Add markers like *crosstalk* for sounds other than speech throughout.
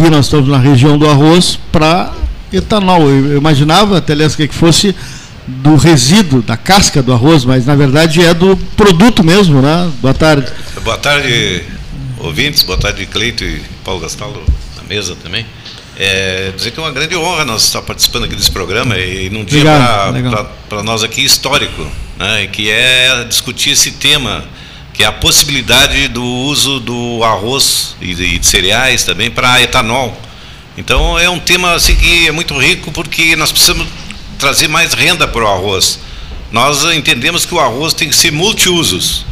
aqui nós estamos na região do arroz para etanol. Eu, eu imaginava, até que fosse do resíduo, da casca do arroz, mas na verdade é do produto mesmo, né? Boa tarde. Boa tarde, ouvintes, boa tarde, Cleito e Paulo Gastaldo, na mesa também. É, dizer que é uma grande honra nós estar participando aqui desse programa e num dia para nós aqui histórico, né, que é discutir esse tema, que é a possibilidade do uso do arroz e de, de cereais também para etanol. Então é um tema assim que é muito rico porque nós precisamos trazer mais renda para o arroz. Nós entendemos que o arroz tem que ser multiusos.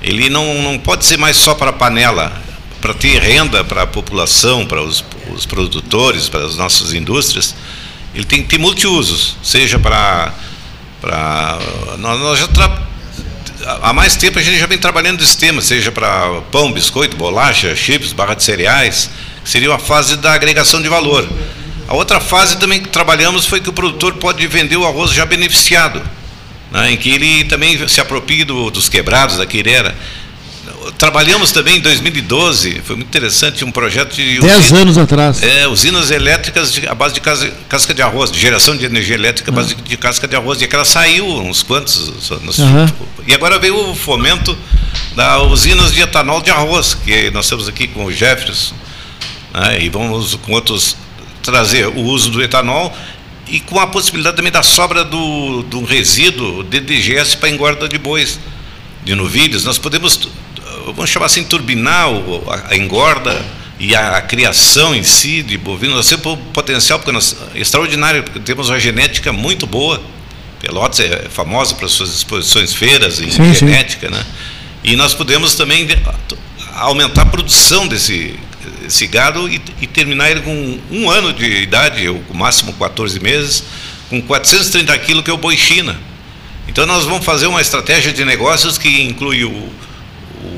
Ele não, não pode ser mais só para panela. Para ter renda para a população, para os, os produtores, para as nossas indústrias, ele tem que ter multiusos. Seja para. para nós, nós já. Há mais tempo a gente já vem trabalhando nesse tema, seja para pão, biscoito, bolacha, chips, barra de cereais, seria a fase da agregação de valor. A outra fase também que trabalhamos foi que o produtor pode vender o arroz já beneficiado, né, em que ele também se aproprie do, dos quebrados da queirera. Trabalhamos também em 2012, foi muito interessante, um projeto de. Dez anos atrás. É, usinas elétricas de, à base de casa, casca de arroz, de geração de energia elétrica à base de, de casca de arroz. E aquela saiu uns quantos. Nos, uhum. E agora veio o fomento das usinas de etanol de arroz, que nós temos aqui com o Jefferson, né, e vamos com outros trazer o uso do etanol e com a possibilidade também da sobra do, do resíduo de DGS para engorda de bois, de novilhos. Nós podemos, vamos chamar assim, turbinar a engorda e a, a criação em si de bovinos. Nós temos um potencial porque nós, extraordinário, porque temos uma genética muito boa. Pelotas é famosa para suas exposições feiras em sim, genética, sim. né? E nós podemos também aumentar a produção desse esse gado e, e, terminar ele com um ano de idade, ou com máximo 14 meses, com 430 quilos, que é o boi China. Então nós vamos fazer uma estratégia de negócios que inclui o,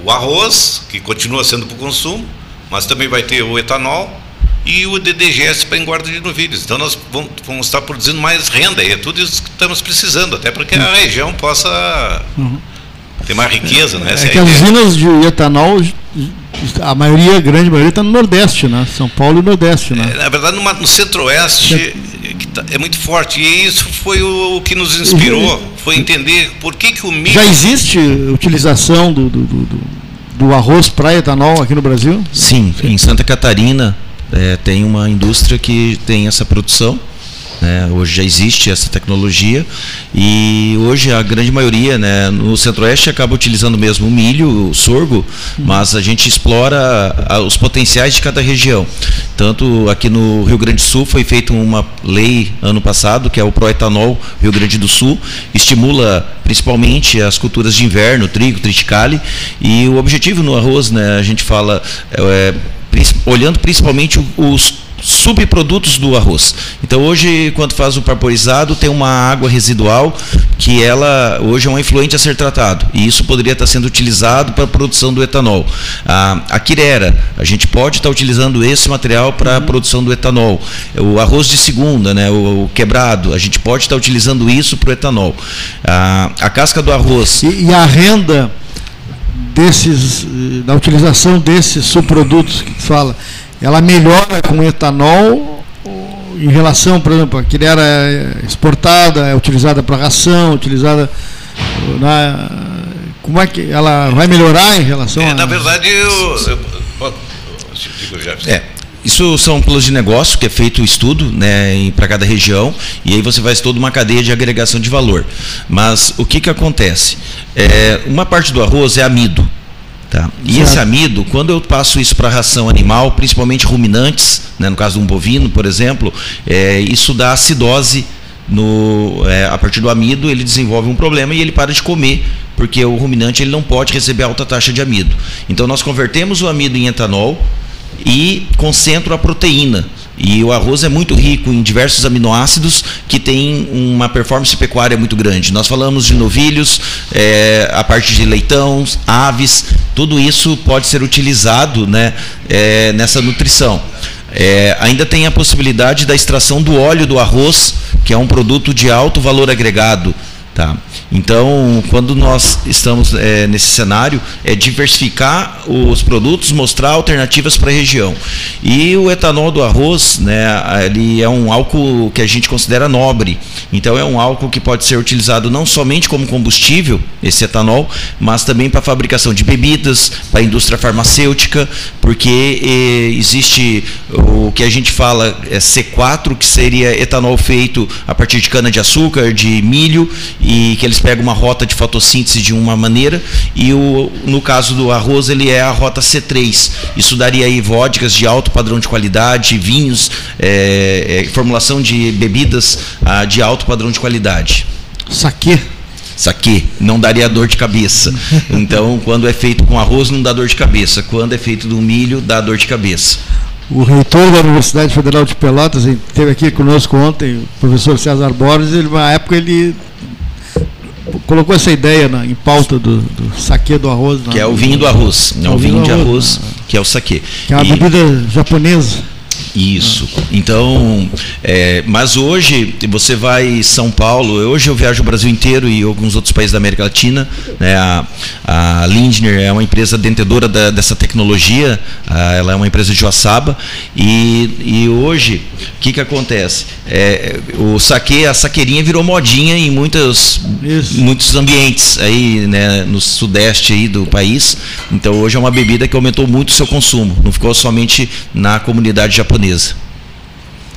o arroz, que continua sendo para o consumo, mas também vai ter o etanol e o DDGS para engorda de novilhos. Então nós vamos, vamos, estar produzindo mais renda e é tudo isso que estamos precisando, até para que a região possa uhum. ter mais riqueza. Né? é, é que as usinas de etanol a maioria, a grande maioria está no Nordeste, né? São Paulo e Nordeste, né? É, na verdade, no, no Centro-Oeste é muito forte. E isso foi o, o que nos inspirou, foi entender por que, que o milho... Já existe utilização do, do, do, do arroz para etanol aqui no Brasil? Sim, em Santa Catarina é, tem uma indústria que tem essa produção né? Hoje já existe essa tecnologia e hoje a grande maioria né, no Centro-Oeste acaba utilizando mesmo o milho, o sorgo, mas a gente explora os potenciais de cada região. Tanto aqui no Rio Grande do Sul foi feita uma lei ano passado, que é o Proetanol Rio Grande do Sul, estimula principalmente as culturas de inverno, trigo, triticale, e o objetivo no arroz, né, a gente fala, é, é olhando principalmente os subprodutos do arroz. Então hoje, quando faz o parporizado, tem uma água residual que ela hoje é um influente a ser tratado. E isso poderia estar sendo utilizado para a produção do etanol. A, a quirera, a gente pode estar utilizando esse material para a produção do etanol. O arroz de segunda, né, o, o quebrado, a gente pode estar utilizando isso para o etanol. A, a casca do arroz. E, e a renda desses, da utilização desses subprodutos que fala, ela melhora com etanol em relação, por exemplo, que era exportada, é utilizada para ração, utilizada na, como é que ela vai melhorar em relação é, a na verdade eu, eu, eu já é isso são planos de negócio que é feito o estudo né, para cada região e aí você faz toda uma cadeia de agregação de valor. Mas o que, que acontece? É, uma parte do arroz é amido. Tá? E certo. esse amido, quando eu passo isso para ração animal, principalmente ruminantes, né, no caso de um bovino, por exemplo, é, isso dá acidose no, é, a partir do amido, ele desenvolve um problema e ele para de comer, porque o ruminante ele não pode receber alta taxa de amido. Então nós convertemos o amido em etanol e concentro a proteína. E o arroz é muito rico em diversos aminoácidos que tem uma performance pecuária muito grande. Nós falamos de novilhos, é, a parte de leitão, aves, tudo isso pode ser utilizado né, é, nessa nutrição. É, ainda tem a possibilidade da extração do óleo do arroz, que é um produto de alto valor agregado. Tá? Então, quando nós estamos é, nesse cenário, é diversificar os produtos, mostrar alternativas para a região. E o etanol do arroz, né, ele é um álcool que a gente considera nobre. Então, é um álcool que pode ser utilizado não somente como combustível, esse etanol, mas também para fabricação de bebidas, para a indústria farmacêutica, porque existe o que a gente fala é C4, que seria etanol feito a partir de cana-de-açúcar, de milho e que eles pegam uma rota de fotossíntese de uma maneira e o, no caso do arroz ele é a rota C3. Isso daria aí vodkas de alto padrão de qualidade, vinhos, é, é, formulação de bebidas ah, de alto padrão de qualidade. Saque. Saque, não daria dor de cabeça. *laughs* Então, quando é feito com arroz, não dá dor de cabeça. Quando é feito do milho, dá dor de cabeça. O reitor da Universidade Federal de Pelotas esteve aqui conosco ontem, o professor César Borges, ele, na época ele colocou essa ideia na, em pauta do, do saque do arroz. Que é o vinho do arroz, não é o vinho de arroz, né? que é o saque. Que é uma bebida japonesa. Isso. Então, é, mas hoje você vai São Paulo. Hoje eu viajo o Brasil inteiro e alguns outros países da América Latina. Né? A, a Lindner é uma empresa detentora da, dessa tecnologia. A, ela é uma empresa de Joaçaba e, e hoje o que que acontece? É, o saque, a saqueirinha virou modinha em muitos, muitos ambientes aí, né, no sudeste aí do país. Então hoje é uma bebida que aumentou muito o seu consumo. Não ficou somente na comunidade japonesa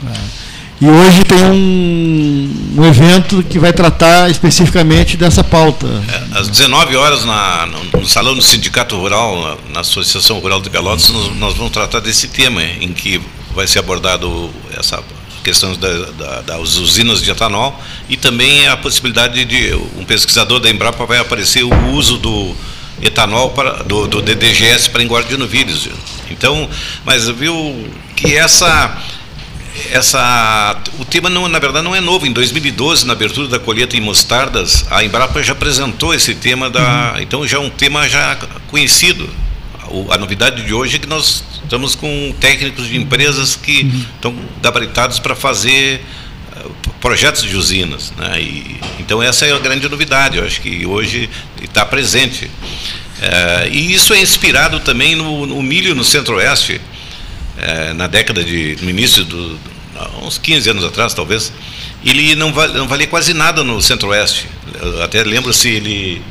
É. E hoje tem um, um, evento que vai tratar especificamente dessa pauta. É, às 19 horas, na, no, no, salão do Sindicato Rural, na, na Associação Rural de Pelotas, nós, nós, vamos tratar desse tema, em que vai ser abordado essa questão da, da, das usinas de etanol e também a possibilidade de um pesquisador da Embrapa vai aparecer o uso do etanol para, do, do DDGS para engorda de novilhos. Então, mas viu que essa essa o tema não na verdade não é novo em 2012 na abertura da colheita em mostardas a Embrapa já apresentou esse tema da uhum. então já é um tema já conhecido a novidade de hoje é que nós estamos com técnicos de empresas que uhum. estão gabaritados para fazer eh, projetos de usinas né? e, então essa é a grande novidade eu acho que hoje está presente é, e isso é inspirado também no, no milho no centro-oeste é, na década de no início do uns 15 anos atrás talvez ele não, val, não valia quase nada no centro-oeste até lembro se ele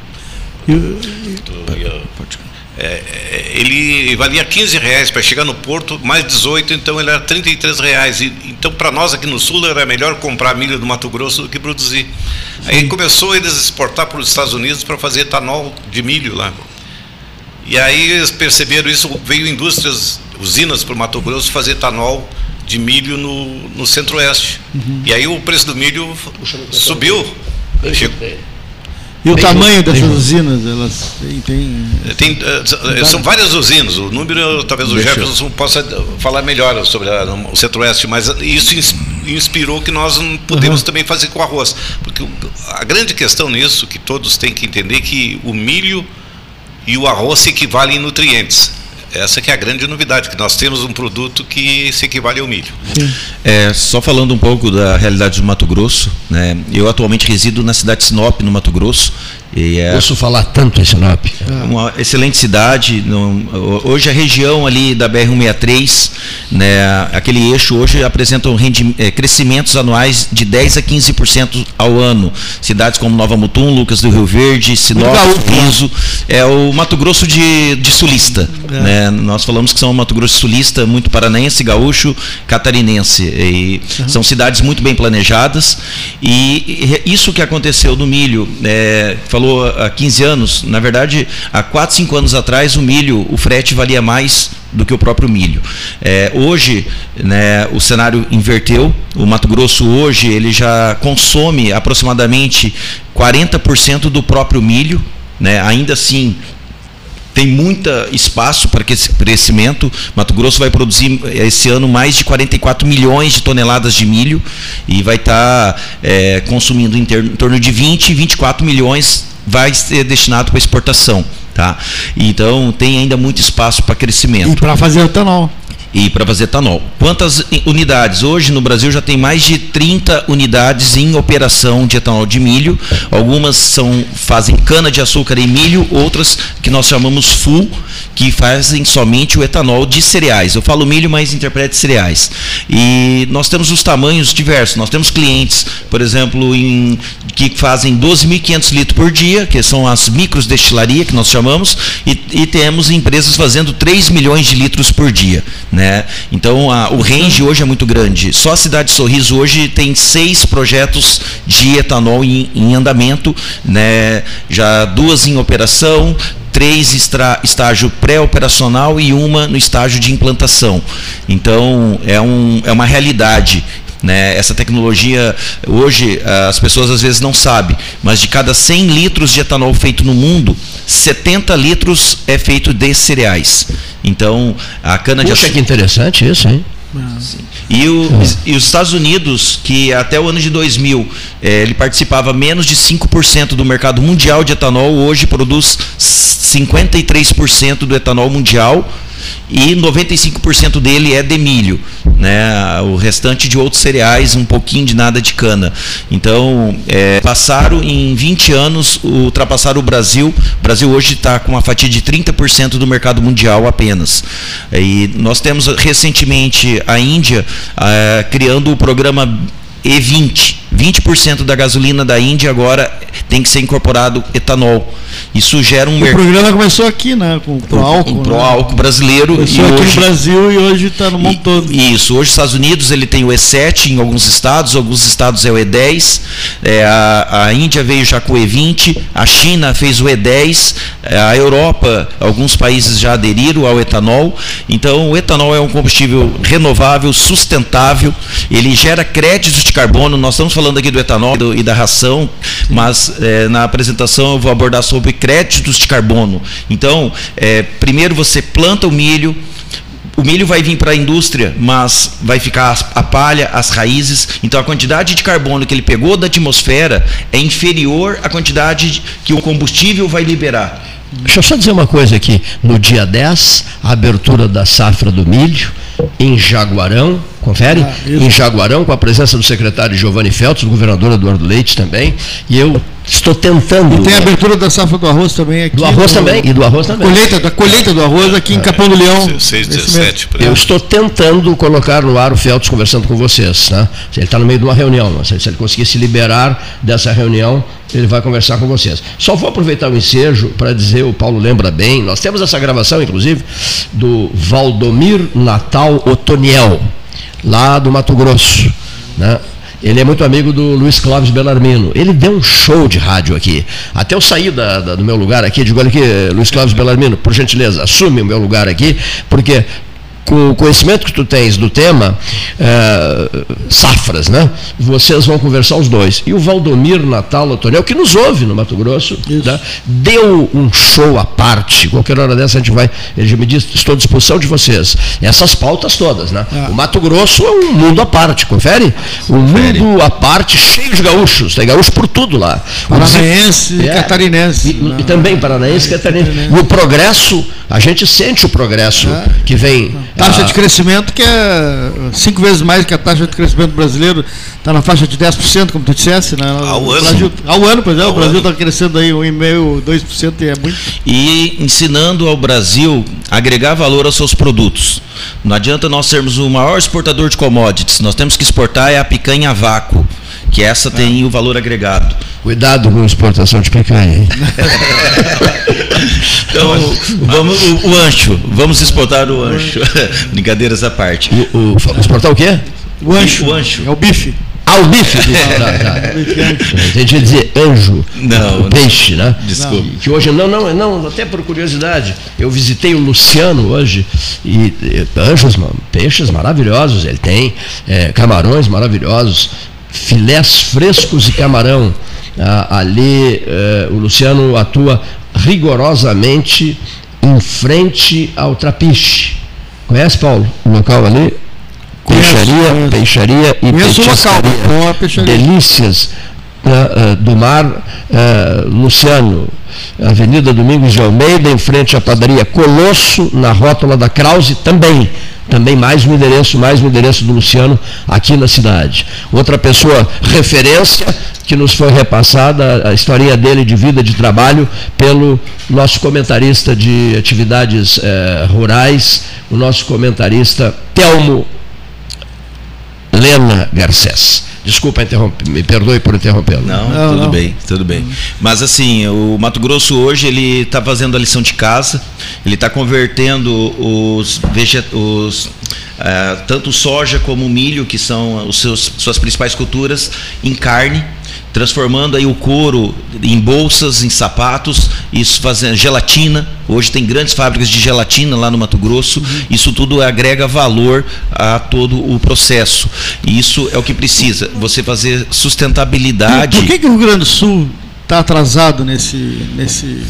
é, ele valia 15 reais para chegar no porto, mais 18, então ele era 33 reais. E, então, para nós aqui no sul, era melhor comprar milho do Mato Grosso do que produzir. Aí começou eles a exportar para os Estados Unidos para fazer etanol de milho lá. E aí eles perceberam isso, veio indústrias, usinas para o Mato Grosso fazer etanol de milho no, no centro-oeste. Uhum. E aí o preço do milho subiu. E o tamanho dessas usinas, elas têm. tem, tem, são várias usinas. O número, talvez o Deixa Jefferson eu. possa falar melhor sobre a, o Centro-Oeste, mas isso inspirou que nós podemos uhum. também fazer com arroz. Porque a grande questão nisso, que todos têm que entender, que o milho e o arroz se equivalem em nutrientes. Essa que é a grande novidade, que nós temos um produto que se equivale ao milho. É, só falando um pouco da realidade do Mato Grosso, né, eu atualmente resido na cidade de Sinop, no Mato Grosso, é Ouço falar tanto em Sinop. Uma excelente cidade. hoje a região ali da BR-163, né, aquele eixo hoje apresenta um é, crescimentos anuais de 10 a 15% ao ano. Cidades como Nova Mutum, Lucas do Rio Verde, Sinop, Riso, é o Mato Grosso de, de sulista. É. Né? Nós falamos que são Mato Grosso sulista, muito paranaense, gaúcho, catarinense. E uhum. São cidades muito bem planejadas. E isso que aconteceu no milho, é, falou há 15 anos, na verdade, há 4, 5 anos atrás, o milho, o frete valia mais do que o próprio milho. É, hoje, né, o cenário inverteu. O Mato Grosso hoje ele já consome aproximadamente 40% do próprio milho. Né? Ainda assim, tem muito espaço para esse crescimento. Mato Grosso vai produzir esse ano mais de 44 milhões de toneladas de milho e vai estar tá, é, consumindo em, em torno de 20, 24 milhões vai ser destinado para exportação. Tá? Então tem ainda muito espaço para crescimento. E para fazer etanol. E para fazer etanol. Quantas unidades? Hoje no Brasil já tem mais de 30 unidades em operação de etanol de milho. Algumas são fazem cana de açúcar e milho, outras que nós chamamos full, que fazem somente o etanol de cereais. Eu falo milho, mas interprete cereais. E nós temos os tamanhos diversos. Nós temos clientes, por exemplo, em, que fazem 12.500 litros por dia, que são as micros destilaria que nós chamamos, e, e temos empresas fazendo 3 milhões de litros por dia. Né? Então a, o range hoje é muito grande. Só a cidade de Sorriso hoje tem seis projetos de etanol em, em andamento, né? já duas em operação, três extra, estágio pré-operacional e uma no estágio de implantação. Então é, um, é uma realidade. Né? Essa tecnologia, hoje, as pessoas às vezes não sabem, mas de cada 100 litros de etanol feito no mundo, 70 litros é feito de cereais. Então, a cana Puxa, de açúcar. que interessante isso, hein? E, o, e, os Estados Unidos, que até o ano de 2000 eh, ele participava menos de 5% do mercado mundial de etanol, hoje produz 53% do etanol mundial e 95% dele é de milho, né? O restante de outros cereais, um pouquinho de nada de cana. Então, é, passaram em 20 anos, ultrapassaram o Brasil. O Brasil hoje está com uma fatia de 30% do mercado mundial apenas. E nós temos recentemente a Índia é, criando o programa E20 20% da gasolina da Índia agora tem que ser incorporado etanol. Isso gera um mercado. O programa começou aqui, né? Com o Pro Álcool. O Pro né? Álcool brasileiro. Começou e aqui hoje, no Brasil e hoje está no mundo e, todo. Isso. Hoje, nos Estados Unidos, ele tem o E7 em alguns estados, alguns estados é o E10. É, a, a Índia veio já com o E20, a China fez o E10, é, a Europa, alguns países já aderiram ao etanol. Então, o etanol é um combustível renovável, sustentável, ele gera créditos de carbono. Nós estamos falando aqui do etanol e da ração, mas é, na apresentação eu vou abordar sobre créditos de carbono. Então, é, primeiro você planta o milho, o milho vai vir para a indústria, mas vai ficar a palha, as raízes. Então a quantidade de carbono que ele pegou da atmosfera é inferior à quantidade que o combustível vai liberar. Deixa eu só dizer uma coisa aqui. No dia 10, a abertura da safra do milho em Jaguarão, confere? Ah, em Jaguarão, com a presença do secretário Giovanni Feltz, do governador Eduardo Leite também, e eu estou tentando. E tem a abertura da safra do arroz também aqui. Do arroz no, também, e do arroz também. Colheita, da colheita do arroz aqui em Capão do Leão. 6, 17, Eu estou tentando colocar no ar o Feltz conversando com vocês. Né? Ele está no meio de uma reunião, se ele conseguir se liberar dessa reunião, ele vai conversar com vocês. Só vou aproveitar o ensejo para dizer, o Paulo lembra bem, nós temos essa gravação, inclusive, do Valdomir Natal Otoniel, lá do Mato Grosso. Né? Ele é muito amigo do Luiz Clóvis Belarmino. Ele deu um show de rádio aqui. Até eu sair da, da, do meu lugar aqui, digo, olha aqui, Luiz Clóvis Belarmino, por gentileza, assume o meu lugar aqui, porque com o conhecimento que tu tens do tema, é, safras, né? Vocês vão conversar os dois. E o Valdomiro Natal Antoniel, que nos ouve no Mato Grosso, né? deu um show à parte. Qualquer hora dessa a gente vai. Ele já me disse, estou à disposição de vocês. Essas pautas todas, né? Ah. O Mato Grosso é um mundo à parte, confere? Um confere. mundo à parte, cheio de gaúchos. Tem gaúcho por tudo lá. Paranaense e é, catarinense. E, e, também paranaense e catarinense. E o progresso, a gente sente o progresso é. que vem Taxa de crescimento que é cinco vezes mais que a taxa de crescimento brasileiro, está na faixa de 10%, como tu dissesse. Né? Ao o ano. Brasil, ao ano, por exemplo, o Brasil está crescendo aí 1,5%, 2% e é muito. E ensinando ao Brasil a agregar valor aos seus produtos. Não adianta nós sermos o maior exportador de commodities, nós temos que exportar é a picanha a vácuo que essa é. tem o valor agregado. Cuidado com a exportação de picanha. *laughs* então, vamos, o, o, ancho, vamos exportar o ancho. Brincadeiras à parte. O, o, exportar o quê? O ancho. O ancho. É o bife. Ah, o bife. É. tá, tá. Entendi dizer anjo. Não. Peixe, né? Desculpa. Que hoje, não, não, não, até por curiosidade, eu visitei o Luciano hoje e, e anjos, peixes maravilhosos. Ele tem é, camarões maravilhosos, filés frescos e camarão. Ah, ali eh, o Luciano atua rigorosamente em frente ao Trapiche. Conhece, Paulo, o local ali? Peixaria, peixaria e Conheço petiscaria. Local, peixaria. Delícias. né, do Mar, Luciano, Avenida Domingos de Almeida, em frente à padaria Colosso, na rótula da Krause, também também mais um endereço, mais um endereço do Luciano aqui na cidade. Outra pessoa referência que nos foi repassada a historinha dele de vida, de trabalho, pelo nosso comentarista de atividades eh, rurais, o nosso comentarista Telmo Lena Garcés. Desculpa interromper, me perdoe por interrompê-lo. Não, não, tudo não. bem, tudo bem. Mas assim, o Mato Grosso hoje ele está fazendo a lição de casa, ele está convertendo os, veget... os uh, tanto soja como milho, que são os seus, suas principais culturas, em carne transformando aí o couro em bolsas, em sapatos, isso fazendo gelatina. Hoje tem grandes fábricas de gelatina lá no Mato Grosso. Isso tudo agrega valor a todo o processo. E isso é o que precisa. Você fazer sustentabilidade. Por que, que o Rio Grande do Sul está atrasado nesse, nesse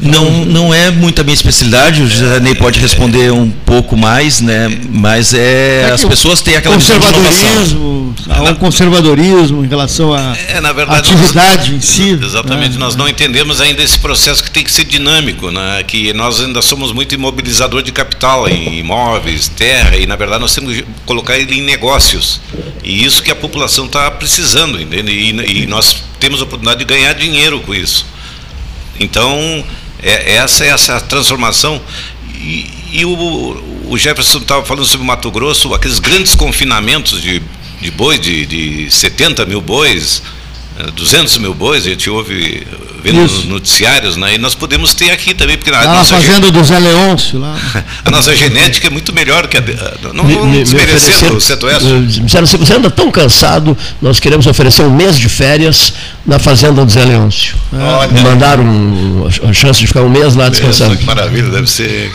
não, não é muito a minha especialidade, o José Ney pode responder um pouco mais, né? Mas é, é as pessoas têm aquela conservadorismo, há um conservadorismo em relação à é, atividade nós, em si. Exatamente, né? nós não entendemos ainda esse processo que tem que ser dinâmico, né? Que nós ainda somos muito imobilizador de capital em imóveis, terra e na verdade nós temos que colocar ele em negócios. E isso que a população está precisando, entende? E, e nós temos a oportunidade de ganhar dinheiro com isso. Então, é, essa é essa transformação. E, e o, o, Jefferson estava falando sobre Mato Grosso, aqueles grandes confinamentos de, de bois, de, de 70 mil bois, 200 mil bois, a gente ouve vendo nos noticiários, né? E nós podemos ter aqui também, porque lá na fazenda do Zé Leôncio lá. *laughs* a nossa genética é muito melhor que a não vamos desmerecendo o Centro-Oeste. Disseram, se você anda tão cansado, nós queremos oferecer um mês de férias na fazenda do Zé Leôncio. É. Mandaram um, a chance de ficar um mês lá descansando. Que maravilha, deve ser.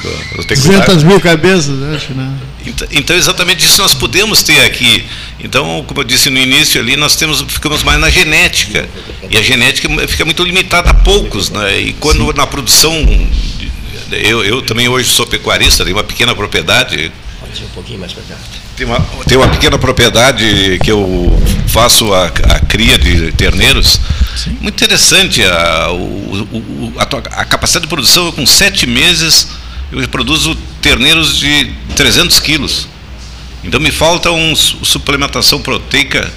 200 mil cabeças, acho, né? Então, então, exatamente isso nós podemos ter aqui. Então, como eu disse no início ali, nós temos, ficamos mais na genética. E a genética fica muito limitada a poucos. Né? E quando Sim. na produção. Eu, eu também hoje sou pecuarista, tenho uma pequena propriedade. Pode ir um pouquinho mais para cá. Tem uma, tem uma pequena propriedade que eu faço a, a cria de terneiros. Sim. Muito interessante. A, o, a, a capacidade de produção com sete meses eu produzo terneiros de 300 quilos. Então me falta uma suplementação proteica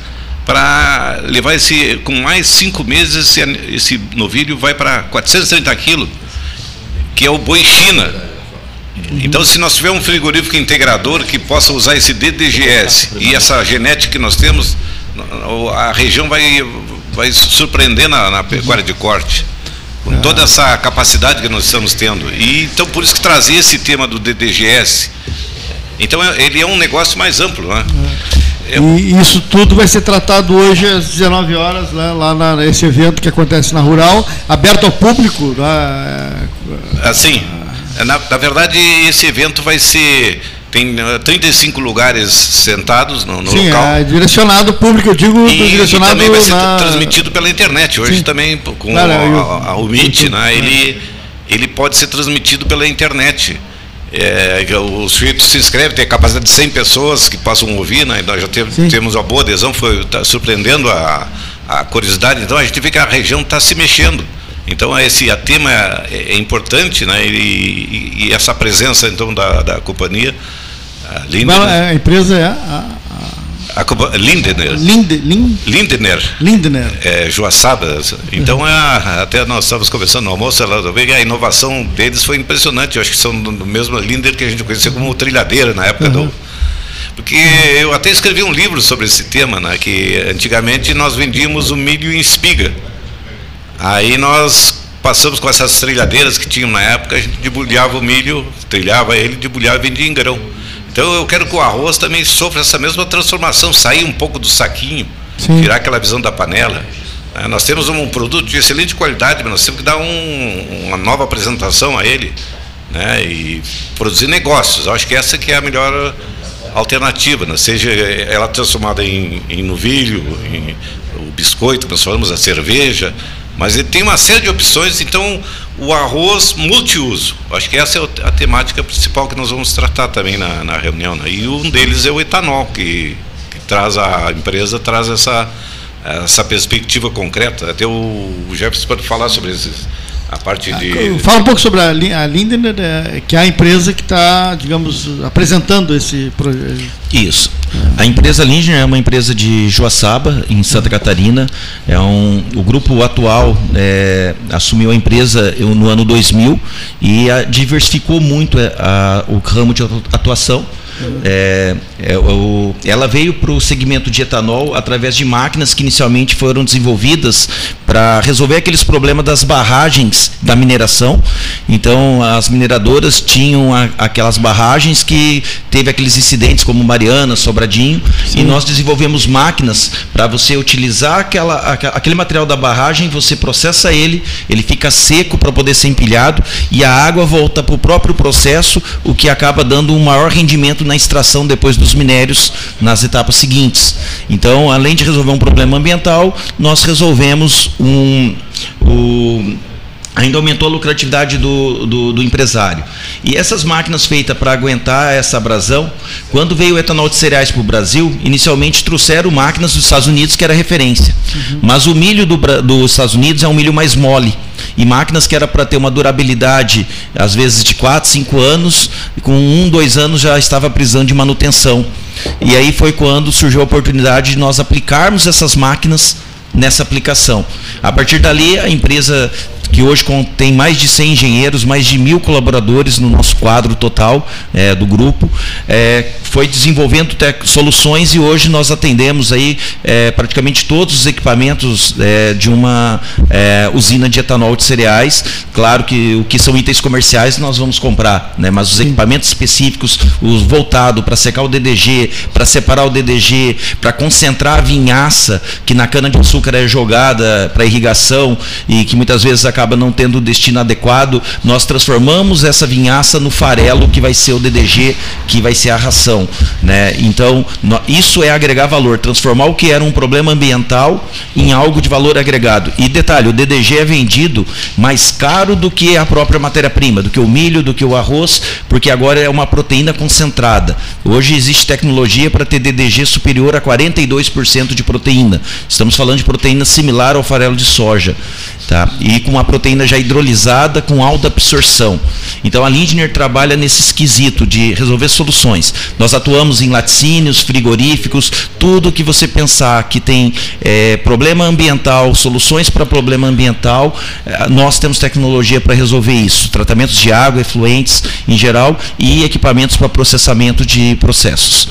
para levar esse, com mais cinco meses, esse, esse novilho vai para 430 quilos, que é o boi China. Então, se nós tivermos um frigorífico integrador que possa usar esse DDGS e essa genética que nós temos, a região vai, vai surpreender na, na pecuária de corte com toda essa capacidade que nós estamos tendo. E então por isso que trazer esse tema do DDGS. Então é, ele é um negócio mais amplo, né? É. E isso tudo vai ser tratado hoje às 19 horas, né, lá na, nesse evento que acontece na Rural, aberto ao público. Né? Assim, na, na verdade esse evento vai ser tem 35 uh, lugares sentados no, no Sim, local. É direcionado público, eu digo e, direcionado e também vai ser na... transmitido pela internet. Hoje Sim. também com a, a, o Meet, né, ele, ele pode ser transmitido pela internet. É, o sujeito se inscreve, tem a capacidade de 100 pessoas que possam ouvir, né? nós já teve, temos uma boa adesão, foi tá surpreendendo a, a curiosidade. Então a gente vê que a região está se mexendo. Então esse a tema é, é importante, né? E, e, e, essa presença então da, da companhia a Lindener. a empresa é a, a, a Lindener. Linde, Lin, Lindener. Lindener. É, Joaçaba. Então, é a, até nós estávamos conversando no almoço, ela, a inovação deles foi impressionante. Eu acho que são do mesmo Linder que a gente conhecia como trilhadeira na época uhum. do. Porque eu até escrevi um livro sobre esse tema, né, que antigamente nós vendíamos o milho em espiga. Aí nós passamos com essas trilhadeiras que tinham na época, a gente debulhava o milho, trilhava ele, debulhava e vendia em grão. Então eu quero que o arroz também sofra essa mesma transformação, sair um pouco do saquinho, Sim. tirar aquela visão da panela. É, nós temos um produto de excelente qualidade, mas nós temos que dar um, uma nova apresentação a ele né, e produzir negócios. Eu acho que essa que é a melhor alternativa, né? seja ela transformada em, em novilho, em o biscoito, nós falamos a cerveja, mas ele tem uma série de opções, então o arroz multiuso. Acho que essa é a temática principal que nós vamos tratar também na, na reunião. Né? E um deles é o etanol, que, que, traz a empresa traz essa essa perspectiva concreta. Até o Jefferson pode falar sobre esses a parte de. Ah, fala um pouco sobre a, a Lindner, é, que é a empresa que está, digamos, apresentando esse projeto. Isso. A empresa Lindner é uma empresa de Joaçaba, em Santa Catarina. É um, o grupo atual é, assumiu a empresa no ano 2000 e a, diversificou muito a, é, a, o ramo de atuação é, é, o, ela veio para o segmento de etanol através de máquinas que inicialmente foram desenvolvidas para resolver aqueles problemas das barragens da mineração. Então, as mineradoras tinham a, aquelas barragens que teve aqueles incidentes como Mariana, Sobradinho, Sim. e nós desenvolvemos máquinas para você utilizar aquela, aquele material da barragem, você processa ele, ele fica seco para poder ser empilhado e a água volta para o próprio processo, o que acaba dando um maior rendimento na extração depois dos minérios nas etapas seguintes. Então, além de resolver um problema ambiental, nós resolvemos um, um ainda aumentou a lucratividade do, do, do, empresário. E essas máquinas feitas para aguentar essa abrasão, quando veio o etanol de cereais para o Brasil, inicialmente trouxeram máquinas dos Estados Unidos, que era referência. Uhum. Mas o milho do, dos Estados Unidos é um milho mais mole. E máquinas que era para ter uma durabilidade, às vezes de 4, 5 anos, com um, dois anos já estava precisando de manutenção. E aí foi quando surgiu a oportunidade de nós aplicarmos essas máquinas nessa aplicação. A partir dali, a empresa que hoje tem mais de 100 engenheiros, mais de mil colaboradores no nosso quadro total é, do grupo, é, foi desenvolvendo soluções e hoje nós atendemos aí é, praticamente todos os equipamentos é, de uma é, usina de etanol de cereais. Claro que o que são itens comerciais nós vamos comprar, né, mas os equipamentos específicos, os voltados para secar o DDG, para separar o DDG, para concentrar a vinhaça que na cana de açúcar é jogada para irrigação e que muitas vezes acaba acaba não tendo o destino adequado, nós transformamos essa vinhaça no farelo que vai ser o DDG, que vai ser a ração. Né? Então, isso é agregar valor, transformar o que era um problema ambiental em algo de valor agregado. E detalhe, o DDG é vendido mais caro do que a própria matéria-prima, do que o milho, do que o arroz, porque agora é uma proteína concentrada. Hoje existe tecnologia para ter DDG superior a 42% de proteína. Estamos falando de proteína similar ao farelo de soja. Tá? E com uma proteína já hidrolisada com alta absorção. Então a Lindner trabalha nesse esquisito de resolver soluções. Nós atuamos em laticínios, frigoríficos, tudo que você pensar que tem é, problema ambiental, soluções para problema ambiental, é, nós temos tecnologia para resolver isso. Tratamentos de água, efluentes em geral e equipamentos para processamento de processos.